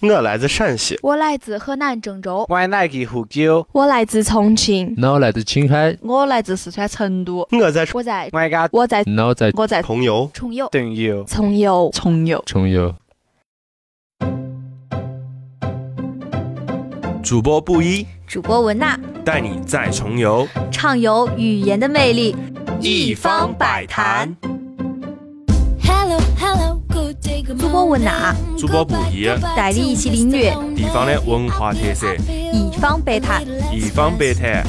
我来自陕西，我来自河南郑州，我来自湖州，我来自重庆，我来自青海，我来自四川成都，我在我在我在我在我在我在重游，重游，重游，重游，重游，重游。主播布衣，主播文娜，带你再重游，畅游语言的魅力，一方百谈。主播文娜，主播布衣，带你一起领略地方的文化特色，一方百态，一方百谈。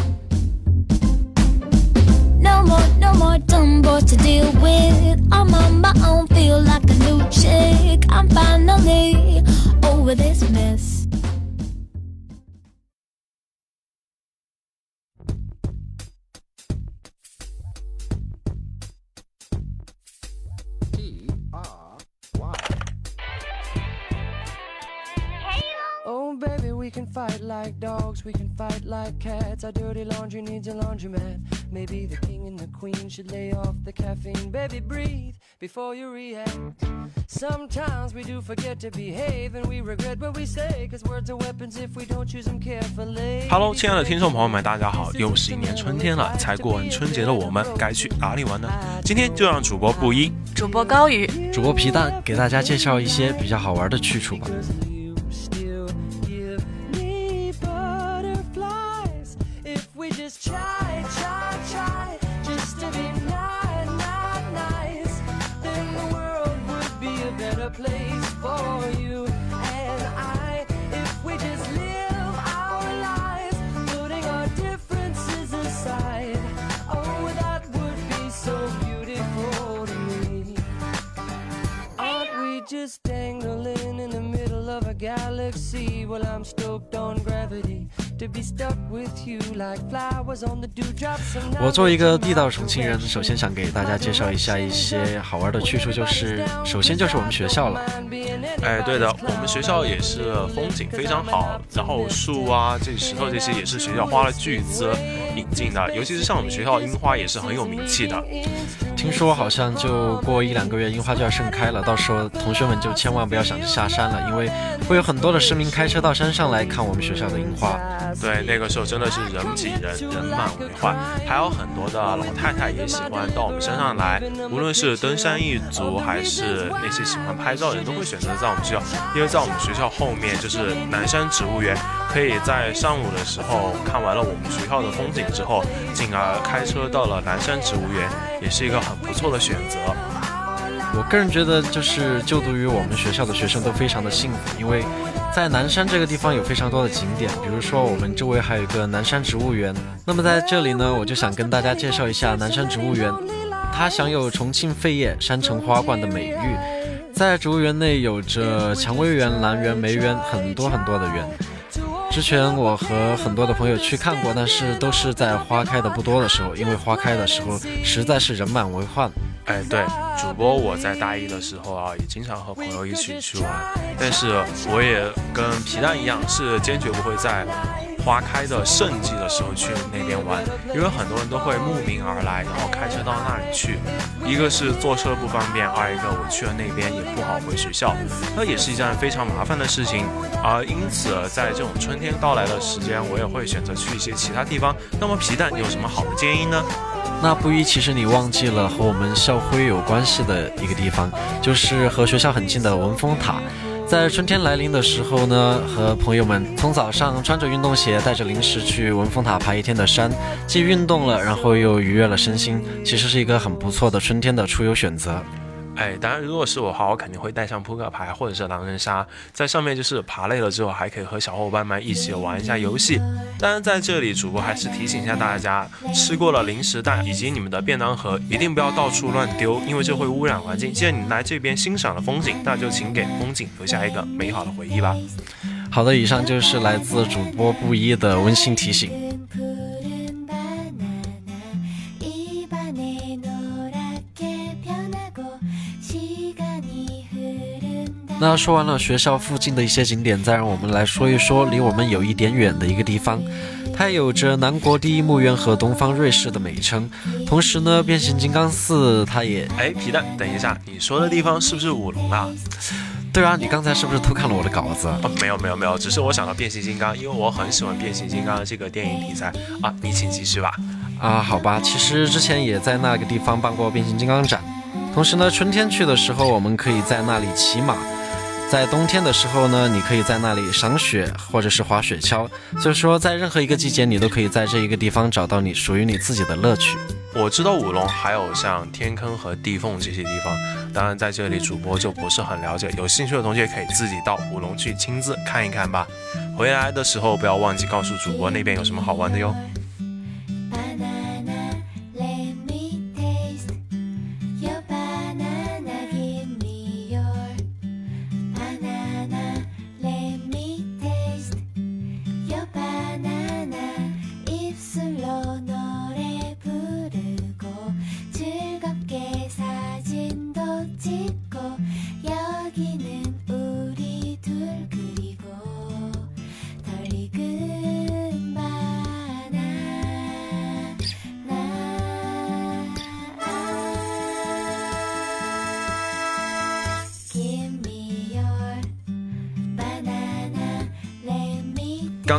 We can fight like dogs, we can fight like cats. Our dirty laundry needs a laundromat. Maybe the king and the queen should lay off the caffeine. Baby, breathe before you react. Sometimes we do forget to behave, and we regret what we say, cause words are weapons if we don't choose them carefully. Hello，亲爱的听众朋友们，大家好！又是一年春天了，才过完春节的我们该去哪里玩呢？今天就让主播布衣、主播高宇、主播皮蛋给大家介绍一些比较好玩的去处吧。A place for you and I. If we just live our lives, putting our differences aside. Oh, that would be so beautiful to me. Aren't we just dangling in the middle of a galaxy? Well, I'm stoked on gravity to be stuck with you like flowers on the dewdrops. And 我作为一个地道重庆人，首先想给大家介绍一下一些好玩的去处，就是首先就是我们学校了。哎，对的，我们学校也是风景非常好，然后树啊、这石头这些也是学校花了巨资引进的，尤其是像我们学校樱花也是很有名气的。听说好像就过一两个月，樱花就要盛开了，到时候同学们就千万不要想着下山了，因为会有很多的市民开车到山上来看我们学校的樱花。对，那个时候真的是人挤人，人满为患，还有很多的老太太也喜欢到我们山上来，无论是登山一族，还是那些喜欢拍照的人，都会选择在我们学校，因为在我们学校后面就是南山植物园，可以在上午的时候看完了我们学校的风景之后，进而开车到了南山植物园，也是一个很不错的选择。我个人觉得，就是就读于我们学校的学生都非常的幸福，因为在南山这个地方有非常多的景点，比如说我们周围还有一个南山植物园。那么在这里呢，我就想跟大家介绍一下南山植物园，它享有重庆废叶山城花冠的美誉，在植物园内有着蔷薇园、兰园、梅园很多很多的园。之前我和很多的朋友去看过，但是都是在花开的不多的时候，因为花开的时候实在是人满为患。哎，对，主播我在大一的时候啊，也经常和朋友一起去玩，但是我也跟皮蛋一样，是坚决不会在花开的盛季的时候去那边玩，因为很多人都会慕名而来，然后开车到那里去，一个是坐车不方便，二一个我去了那边也不好回学校，那也是一件非常麻烦的事情，而因此在这种春天到来的时间，我也会选择去一些其他地方。那么皮蛋你有什么好的建议呢？那不一，其实你忘记了和我们校徽有关系的一个地方，就是和学校很近的文峰塔。在春天来临的时候呢，和朋友们从早上穿着运动鞋，带着零食去文峰塔爬一天的山，既运动了，然后又愉悦了身心，其实是一个很不错的春天的出游选择。哎，当然，如果是我的话，我肯定会带上扑克牌或者是狼人杀，在上面就是爬累了之后，还可以和小伙伴们一起玩一下游戏。当然，在这里，主播还是提醒一下大家，吃过了零食袋以及你们的便当盒，一定不要到处乱丢，因为这会污染环境。既然你来这边欣赏了风景，那就请给风景留下一个美好的回忆吧。好的，以上就是来自主播布衣的温馨提醒。那说完了学校附近的一些景点，再让我们来说一说离我们有一点远的一个地方。它有着南国第一墓园和东方瑞士的美称，同时呢，变形金刚四它也哎，皮蛋，等一下，你说的地方是不是五龙啊？对啊，你刚才是不是偷看了我的稿子？啊，没有没有没有，只是我想到变形金刚，因为我很喜欢变形金刚这个电影题材啊。你请继续吧。啊，好吧，其实之前也在那个地方办过变形金刚展，同时呢，春天去的时候，我们可以在那里骑马；在冬天的时候呢，你可以在那里赏雪或者是滑雪橇。所以说，在任何一个季节，你都可以在这一个地方找到你属于你自己的乐趣。我知道五龙还有像天坑和地缝这些地方，当然在这里主播就不是很了解，有兴趣的同学可以自己到五龙去亲自看一看吧。回来的时候不要忘记告诉主播那边有什么好玩的哟。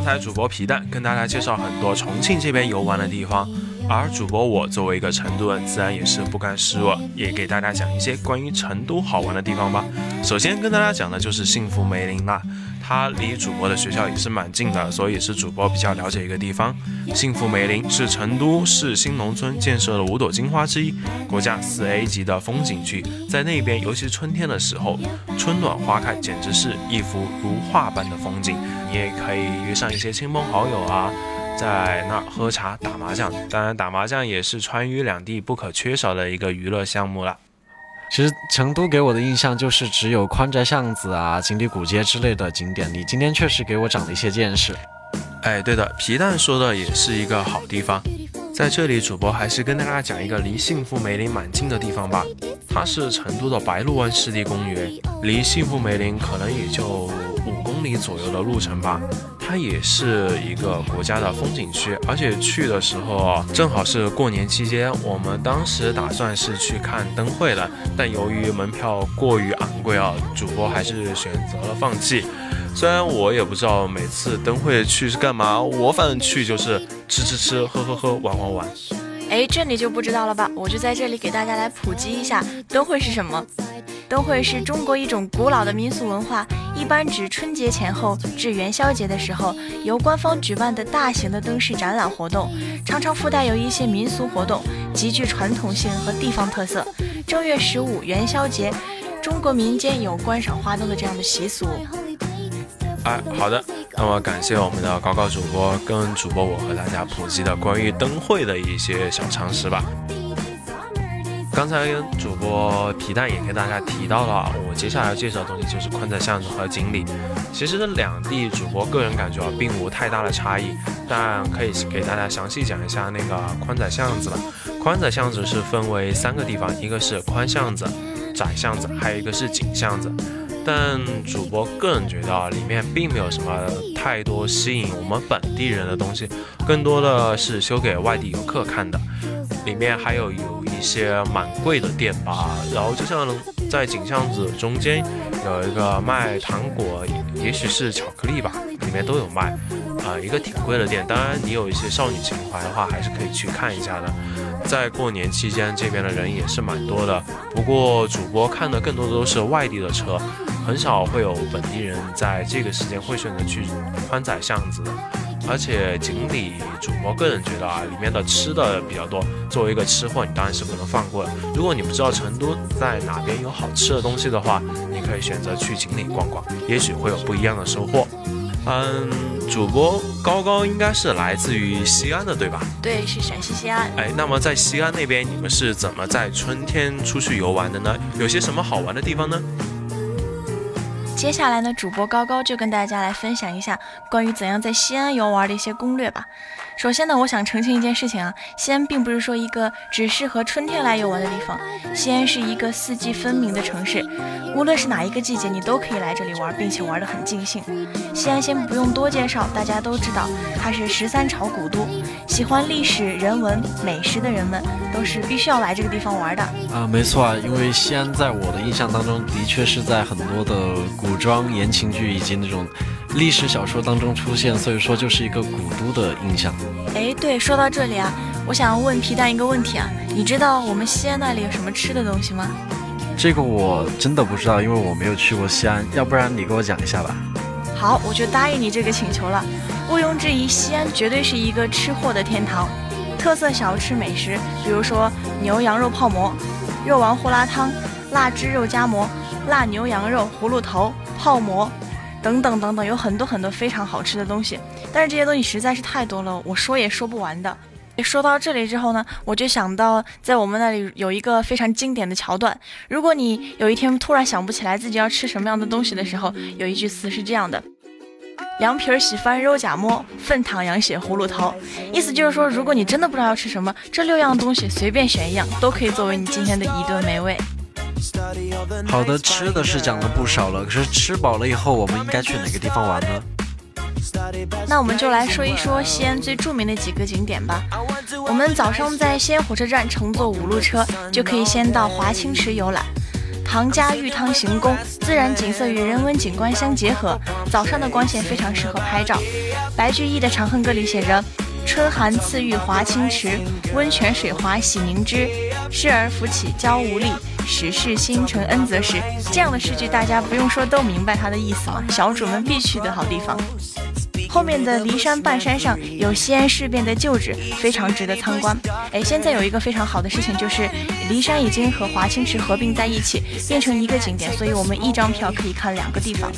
刚才主播皮蛋跟大家介绍很多重庆这边游玩的地方，而主播我作为一个成都人，自然也是不甘示弱，也给大家讲一些关于成都好玩的地方吧。首先跟大家讲的就是幸福梅林啦，它离主播的学校也是蛮近的，所以是主播比较了解一个地方。幸福梅林是成都市新农村建设的五朵金花之一，国家四 A 级的风景区，在那边，尤其是春天的时候，春暖花开，简直是一幅如画般的风景。你也可以约上一些亲朋好友啊，在那儿喝茶、打麻将。当然，打麻将也是川渝两地不可缺少的一个娱乐项目了。其实成都给我的印象就是只有宽窄巷子啊、锦里古街之类的景点。你今天确实给我长了一些见识。哎，对的，皮蛋说的也是一个好地方。在这里，主播还是跟大家讲一个离幸福梅林蛮近的地方吧。它是成都的白鹿湾湿地公园，离幸福梅林可能也就五公里左右的路程吧。它也是一个国家的风景区，而且去的时候，正好是过年期间。我们当时打算是去看灯会的，但由于门票过于昂贵啊，主播还是选择了放弃。虽然我也不知道每次灯会去是干嘛，我反正去就是吃吃吃、喝喝喝、玩玩玩。哎，这你就不知道了吧？我就在这里给大家来普及一下灯会是什么。灯会是中国一种古老的民俗文化，一般指春节前后至元宵节的时候，由官方举办的大型的灯饰展览活动，常常附带有一些民俗活动，极具传统性和地方特色。正月十五元宵节，中国民间有观赏花灯的这样的习俗。哎，好的，那么感谢我们的高高主播跟主播我和大家普及的关于灯会的一些小常识吧。刚才主播皮蛋也跟大家提到了，我接下来要介绍的东西就是宽窄巷子和锦里。其实这两地主播个人感觉啊，并无太大的差异，但可以给大家详细讲一下那个宽窄巷子了。宽窄巷子是分为三个地方，一个是宽巷子、窄巷子，还有一个是紧巷子。但主播个人觉得啊，里面并没有什么太多吸引我们本地人的东西，更多的是修给外地游客看的。里面还有有一些蛮贵的店吧，然后就像在锦巷子中间有一个卖糖果，也许是巧克力吧，里面都有卖，啊、一个挺贵的店。当然，你有一些少女情怀的话，还是可以去看一下的。在过年期间，这边的人也是蛮多的，不过主播看的更多的都是外地的车，很少会有本地人在这个时间会选择去宽窄巷子的。而且锦里主播个人觉得啊，里面的吃的比较多。作为一个吃货，你当然是不能放过的。如果你不知道成都在哪边有好吃的东西的话，你可以选择去锦里逛逛，也许会有不一样的收获。嗯，主播高高应该是来自于西安的，对吧？对，是陕西西安。哎，那么在西安那边，你们是怎么在春天出去游玩的呢？有些什么好玩的地方呢？接下来呢，主播高高就跟大家来分享一下关于怎样在西安游玩的一些攻略吧。首先呢，我想澄清一件事情啊，西安并不是说一个只适合春天来游玩的地方，西安是一个四季分明的城市，无论是哪一个季节，你都可以来这里玩，并且玩得很尽兴。西安先不用多介绍，大家都知道它是十三朝古都，喜欢历史、人文、美食的人们都是必须要来这个地方玩的。啊，没错啊，因为西安在我的印象当中，的确是在很多的古装言情剧以及那种历史小说当中出现，所以说就是一个古都的印象。哎，对，说到这里啊，我想问皮蛋一个问题啊，你知道我们西安那里有什么吃的东西吗？这个我真的不知道，因为我没有去过西安，要不然你给我讲一下吧。好，我就答应你这个请求了。毋庸置疑，西安绝对是一个吃货的天堂。特色小吃美食，比如说牛羊肉泡馍、肉丸胡辣汤、腊汁肉夹馍、腊牛羊肉葫芦头、泡馍等等等等，有很多很多非常好吃的东西。但是这些东西实在是太多了，我说也说不完的。说到这里之后呢，我就想到在我们那里有一个非常经典的桥段。如果你有一天突然想不起来自己要吃什么样的东西的时候，有一句词是这样的：凉皮儿稀饭肉夹馍，粉汤羊血葫芦头。意思就是说，如果你真的不知道要吃什么，这六样东西随便选一样，都可以作为你今天的一顿美味。好的，吃的是讲了不少了，可是吃饱了以后，我们应该去哪个地方玩呢？那我们就来说一说西安最著名的几个景点吧。我们早上在西安火车站乘坐五路车，就可以先到华清池游览。唐家玉汤行宫，自然景色与人文景观相结合，早上的光线非常适合拍照。白居易的《长恨歌》里写着：“春寒赐浴华清池，温泉水滑洗凝脂。侍儿扶起娇无力，始是新承恩泽时。”这样的诗句大家不用说都明白它的意思嘛，小主们必去的好地方。后面的骊山半山上有西安事变的旧址，非常值得参观。哎，现在有一个非常好的事情，就是骊山已经和华清池合并在一起，变成一个景点，所以我们一张票可以看两个地方。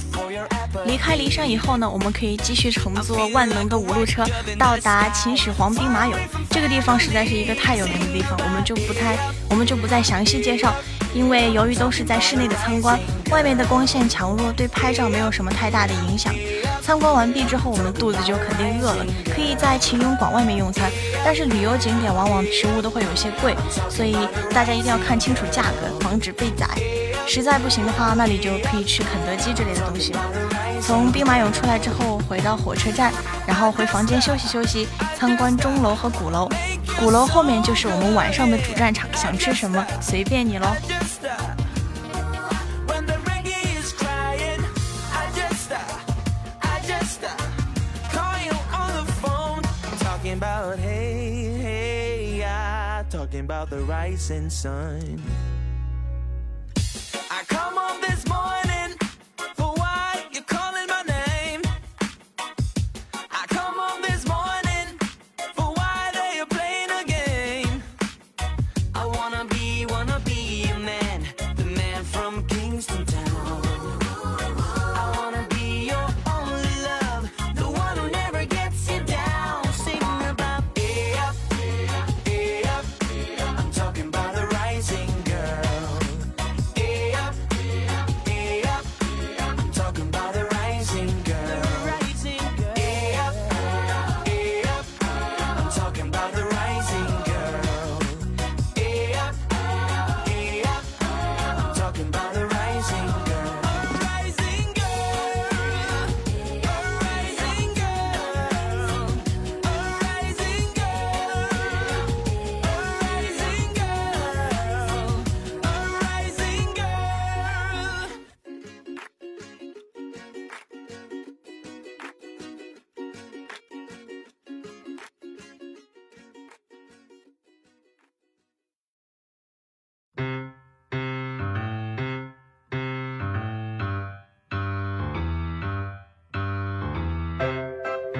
离开骊山以后呢，我们可以继续乘坐万能的五路车到达秦始皇兵马俑。这个地方实在是一个太有名的地方，我们就不太，我们就不再详细介绍，因为由于都是在室内的参观，外面的光线强弱对拍照没有什么太大的影响。参观完毕之后，我们的肚子就肯定饿了，可以在秦俑馆外面用餐。但是旅游景点往往食物都会有些贵，所以大家一定要看清楚价格，防止被宰。实在不行的话，那里就可以吃肯德基之类的东西了。从兵马俑出来之后，回到火车站，然后回房间休息休息，参观钟楼和鼓楼。鼓楼后面就是我们晚上的主战场，想吃什么随便你喽。When the reggae is crying, I just stop. I just stop. Call you on the phone, talking about hey, hey, yeah, talking about the rising sun. I come home this morning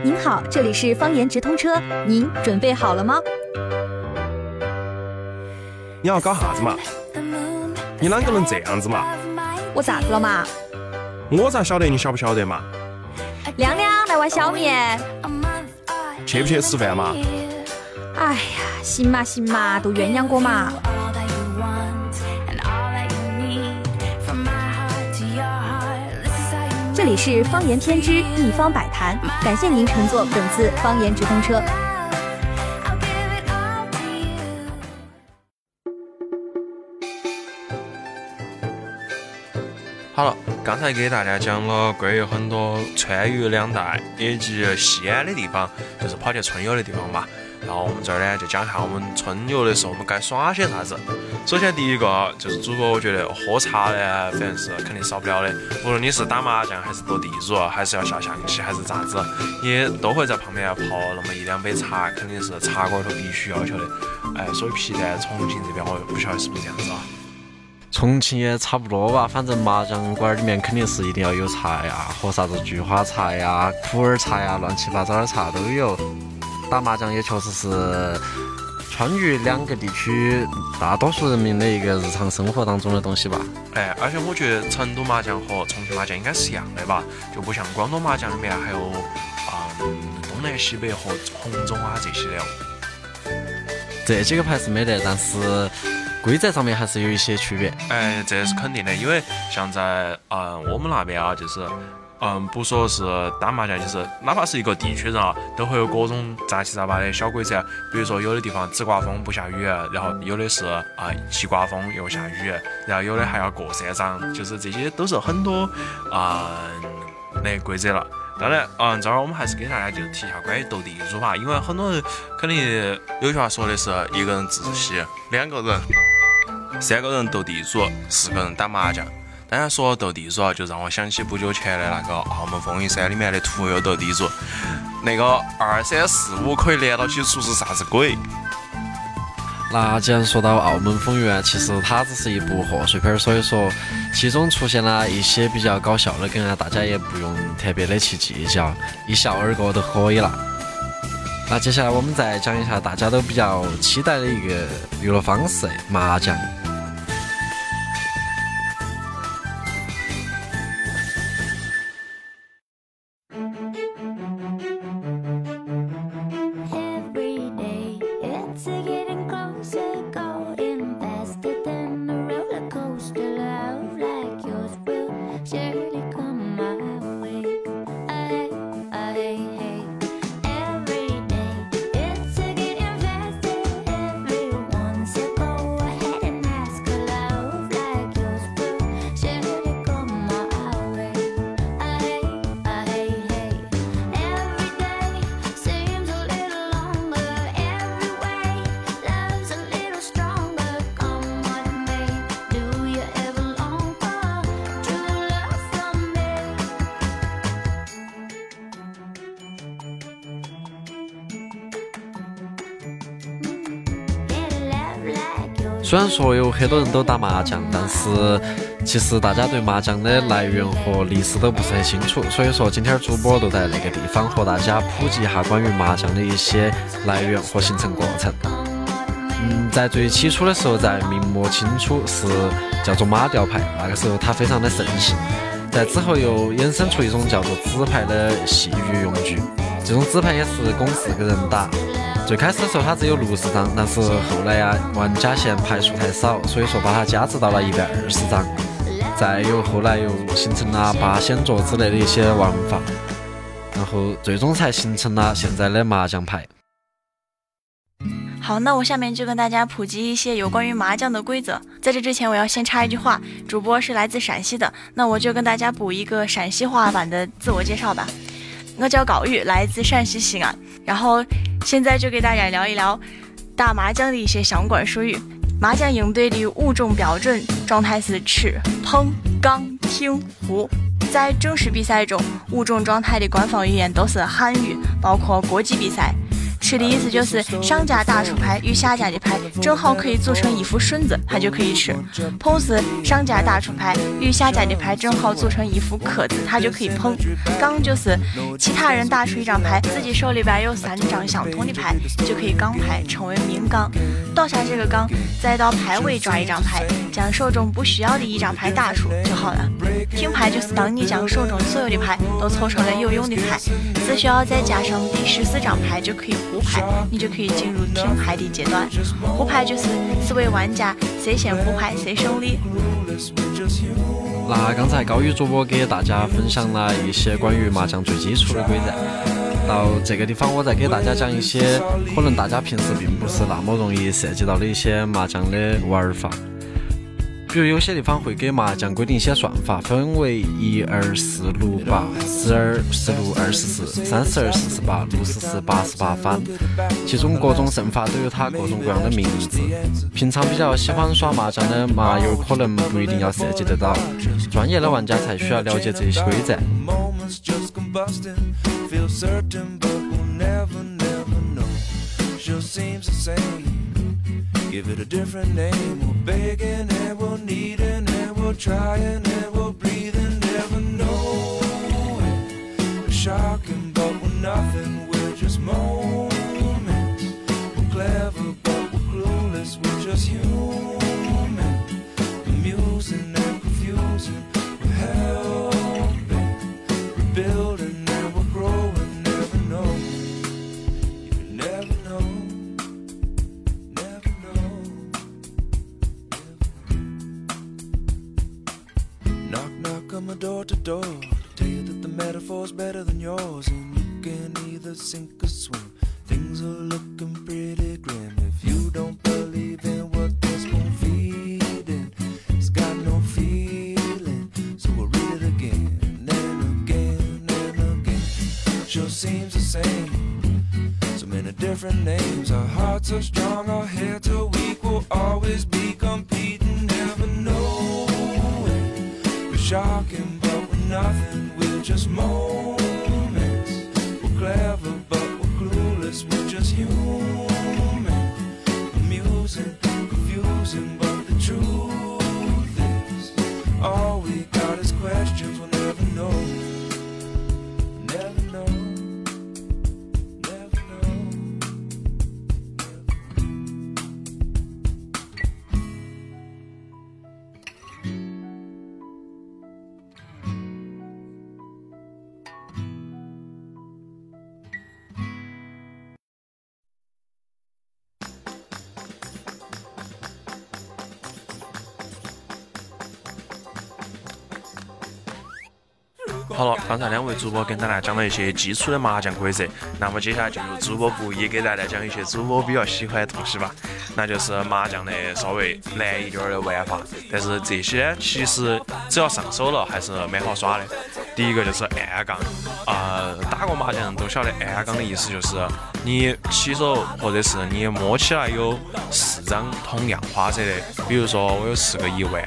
您好，这里是方言直通车，您准备好了吗？你要搞啥子嘛？你啷个能这样子嘛？我咋子了嘛？我咋晓得你晓不晓得嘛？亮亮来碗小面。去不去吃饭嘛？哎呀，行嘛行嘛，都鸳鸯锅嘛。这里是方言偏知一方百谈，感谢您乘坐本次方言直通车。好了，刚才给大家讲了关于很多川渝两带以及西安的地方，就是跑去春游的地方嘛。然后我们这儿呢，就讲一下我们春游的时候我们该耍些啥子。首先第一个就是主播，我觉得喝茶呢，反正是肯定少不了的。无论你是打麻将还是斗地主，还是要下象棋还是咋子，你都会在旁边要泡那么一两杯茶，肯定是茶馆头必须要求的。哎，所以皮蛋重庆这边我不晓得是不是这样子啊。重庆也差不多吧，反正麻将馆里面肯定是一定要有茶呀，喝啥子菊花茶呀、普洱茶呀，乱七八糟的茶都有。打麻将也确实是川渝两个地区大多数人民的一个日常生活当中的东西吧。哎，而且我觉得成都麻将和重庆麻将应该是一样的吧，就不像广东麻将里面还有啊、嗯东南西北和红中啊这些的哦。这几个牌是没得，但是规则上面还是有一些区别。哎，这是肯定的，因为像在嗯、我们那边啊，就是嗯不说是打麻将，就是哪怕是一个地区人啊，都会有各种杂七杂八的小规则。比如说有的地方只刮风不下雨，然后有的是啊、既刮风又下雨，然后有的还要过山章，就是这些都是很多啊、那规则了。当然，嗯，这儿我们还是给大家就提一下关于斗地主吧，因为很多人肯定有句话说的是一个人自习，两个人。三个人斗地主，四个人打麻将。当然说到斗地主啊，就让我想起不久前的那个《澳门风云三》里面的屠呦斗地主，那个二三四五可以连到起出是啥子鬼？那既然说到《澳门风云》，其实它只是一部贺岁片，所以说其中出现了一些比较搞笑的梗啊，大家也不用特别的去计较，一笑而过就可以了。那接下来我们再讲一下大家都比较期待的一个娱乐方式——麻将。虽然说有很多人都打麻将，但是其实大家对麻将的来源和历史都不是很清楚，所以说今天主播就在那个地方和大家普及一下关于麻将的一些来源和形成过程。嗯，在最起初的时候，在明末清初是叫做马吊牌，那个时候它非常的盛行。在之后又衍生出一种叫做纸牌的戏剧用具，这种纸牌也是供四个人打。最开始的时候它只有六十张，但是后来呀、玩家嫌牌数太少，所以说把它加值到了一百二十张。再有后来又形成了八仙桌之类的一些玩法，然后最终才形成了现在的麻将牌。好，那我下面就跟大家普及一些有关于麻将的规则。在这之前，我要先插一句话，主播是来自陕西的，那我就跟大家补一个陕西话版的自我介绍吧。我叫高宇，来自陕西西安，然后现在就给大家聊一聊打麻将的一些相关术语。麻将应对的五种标准状态是吃、碰、杠、听、胡。在正式比赛中，五种状态的官方语言都是汉语，包括国际比赛。吃的意思就是上家打出牌与下家的牌正好可以组成一副顺子，它就可以吃。碰是上家打出牌与下家的牌正好组成一副克字，它就可以碰。杠就是其他人打出一张牌，自己手里边有三张相同的牌，就可以杠牌，称为明杠。倒下这个杠，再到牌尾抓一张牌，将手中不需要的一张牌打出就好了。听牌就是当你将手中所有的牌都凑成了有用的牌，只需要再加上第十四张牌就可以胡牌，你就可以进入听牌的阶段。胡牌就是四位玩家谁先胡牌谁胜利。那刚才高宇主播给大家分享了一些关于麻将最基础的规则，到这个地方我再给大家讲一些可能大家平时并不是那么容易涉及到的一些麻将的玩法。比如有些地方会给麻将规定一些算法，分为一二四六八、十二十六二十四、三十二四十八、六十四八十八番，其中各种胜法都有它各种各样的名字。平常比较喜欢耍麻将的麻友可能不一定要涉及得到，专业的玩家才需要了解这些规则。Give it a different name. We're begging and we're needing and we're trying and we're breathing, never knowing. We're shocking, but we're nothing. We're just moments. We're clever, but we're clueless. We're just human. Amusing and confusing. just more. 刚才两位主播跟大家讲了一些基础的麻将规则，那么接下来就由主播部也给大家讲一些主播比较喜欢的东西吧，那就是麻将的稍微难一点儿的玩法，但是这些呢，其实只要上手了还是蛮好耍的。第一个就是暗杠，啊、打过麻将都晓得暗杠的意思就是你起手或者是你摸起来有四张同样花色的，比如说我有四个一万，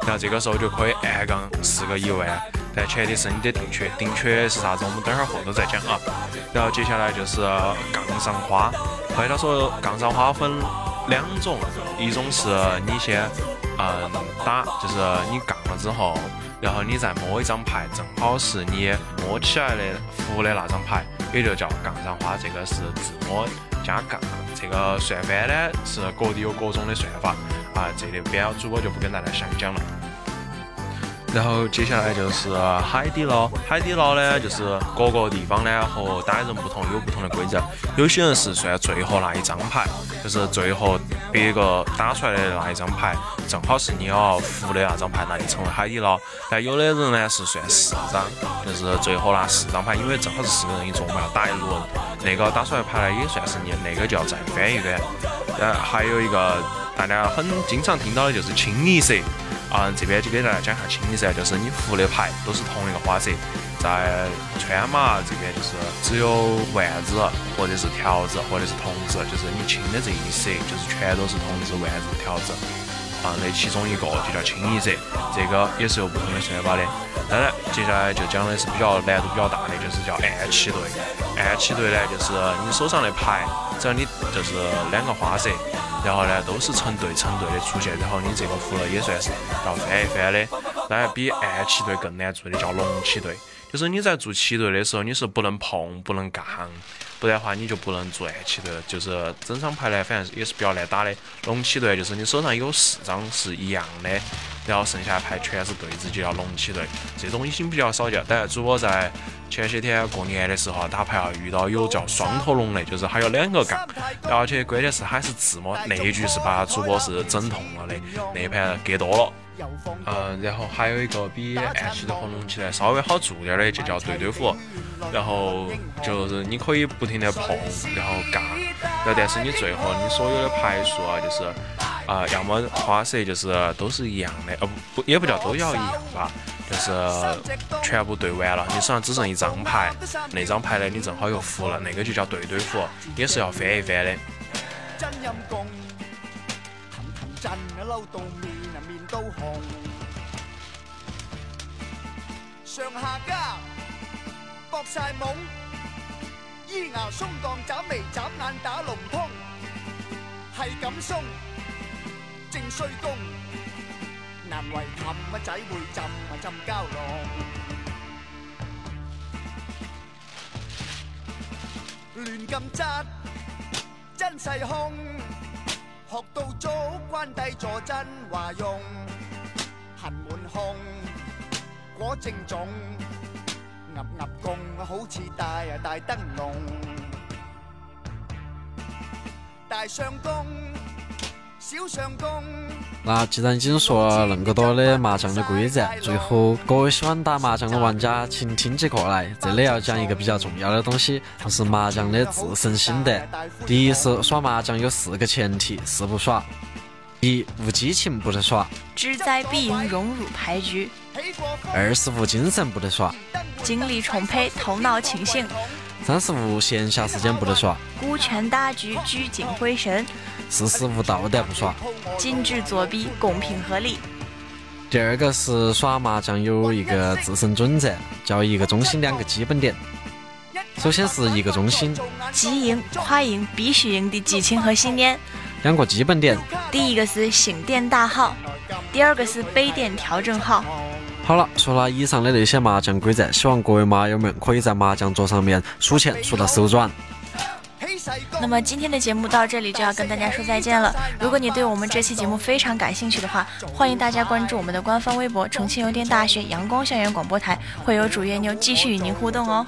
然后这个时候就可以暗杠四个一万，但前提是你得定缺，定缺是啥子？我们等会儿后头再讲啊。然后接下来就是杠上花，后头说杠上花分两种，一种是你先嗯打，就是你杠了之后。然后你再摸一张牌，正好是你摸起来的胡的那张牌，也就叫杠上花。这个是自摸加杠，这个算法呢是各地有各种的算法啊，这里边主播就不跟大家详讲了。然后接下来就是海底捞，海底捞呢就是各个地方呢和打人不同，有不同的规则。有些人是算最后那一张牌，就是最后别个打出来的那一张牌，正好是你要胡的那张牌，那就成为海底捞。但有的人呢是算四张，就是最后那四张牌，因为正好是四个人一桌，嘛要打一轮，那个打出来牌呢也算是你那个就要再翻一翻。呃，还有一个大家很经常听到的就是清一色。嗯、这边就给大家讲一下清一色，就是你胡的牌都是同一个花色，在川马这边就是只有万子或者是条子或者是童子，就是你清的这一色就是全都是筒子、万子、条子。啊，那其中一个就叫清一色，这个也是有不同的算法的。当然，接下来就讲的是比较难度比较大的，就是叫暗棋对。暗棋对呢，就是你手上的牌，只要你就是两个花色，然后呢都是成对成对的出现，然后你这个胡了也算是要翻一翻的。当然，比暗棋对更难做的叫龙棋对，就是你在做棋对的时候，你是不能碰、不能杠。不然的话，你就不能做暗器队了。就是整张牌呢，反正也是比较难打的。龙棋队就是你手上有四张是一样的，然后剩下牌全是对子，就叫龙棋队。这种已经比较少见。当然，主播在前些天过年的时候打牌啊，遇到有叫双头龙的，就是还有两个杠，而且关键是还是自摸，那一局是把主播是整痛了的，那盘给多了。嗯，然后还有一个比暗器的活动起队稍微好做点的，就叫对对虎。然后就是你可以不停的碰，然后尬，然后但是你最后你所有的牌数啊，就是啊、要么花色就是都是一样的，呃不不也不叫都要一样吧，就是全部对完了，你手上只剩一张牌，那张牌呢你正好又服了，那个就叫对对胡，也是要翻一翻的。上下家搏晒懵，咿牙鬆降眨眉眨眼打龍通，係咁鬆，正衰公，難為氹乜仔會浸啊浸蛟龍，亂咁質。真勢空，學到早關帝坐真話用，痕滿胸，果正種，鴨鴨公好似大啊大燈籠，大相公，小相公。那既然已经说了那麼多的麻将的规则，最后各位喜欢打麻将的玩家，请听起过来，这里要讲一个比较重要的东西，就是麻将的自身心得。第一是耍麻将有四个前提是不耍：一无激情不得耍；志在必赢，荣辱牌局，二十五精神不得耍；精力充沛，头脑清醒，三十五闲暇时间不得耍；顾全大局，聚精会神，四十五道德不耍。禁止作弊，公平合理。第二个是耍麻将有一个自身准则，叫一个中心两个基本点。首先是一个中心，即赢、快赢、必须赢的激情和信念。两个基本点。第一个是星點大好，第二个是杯点调整好。好了，说了以上的那些麻将规则，希望各位麻友们可以在麻将桌上面输钱输到手软。那么今天的节目到这里就要跟大家说再见了。如果你对我们这期节目非常感兴趣的话，欢迎大家关注我们的官方微博“重庆邮电大学阳光校园广播台”，会有主页妞继续与您互动哦。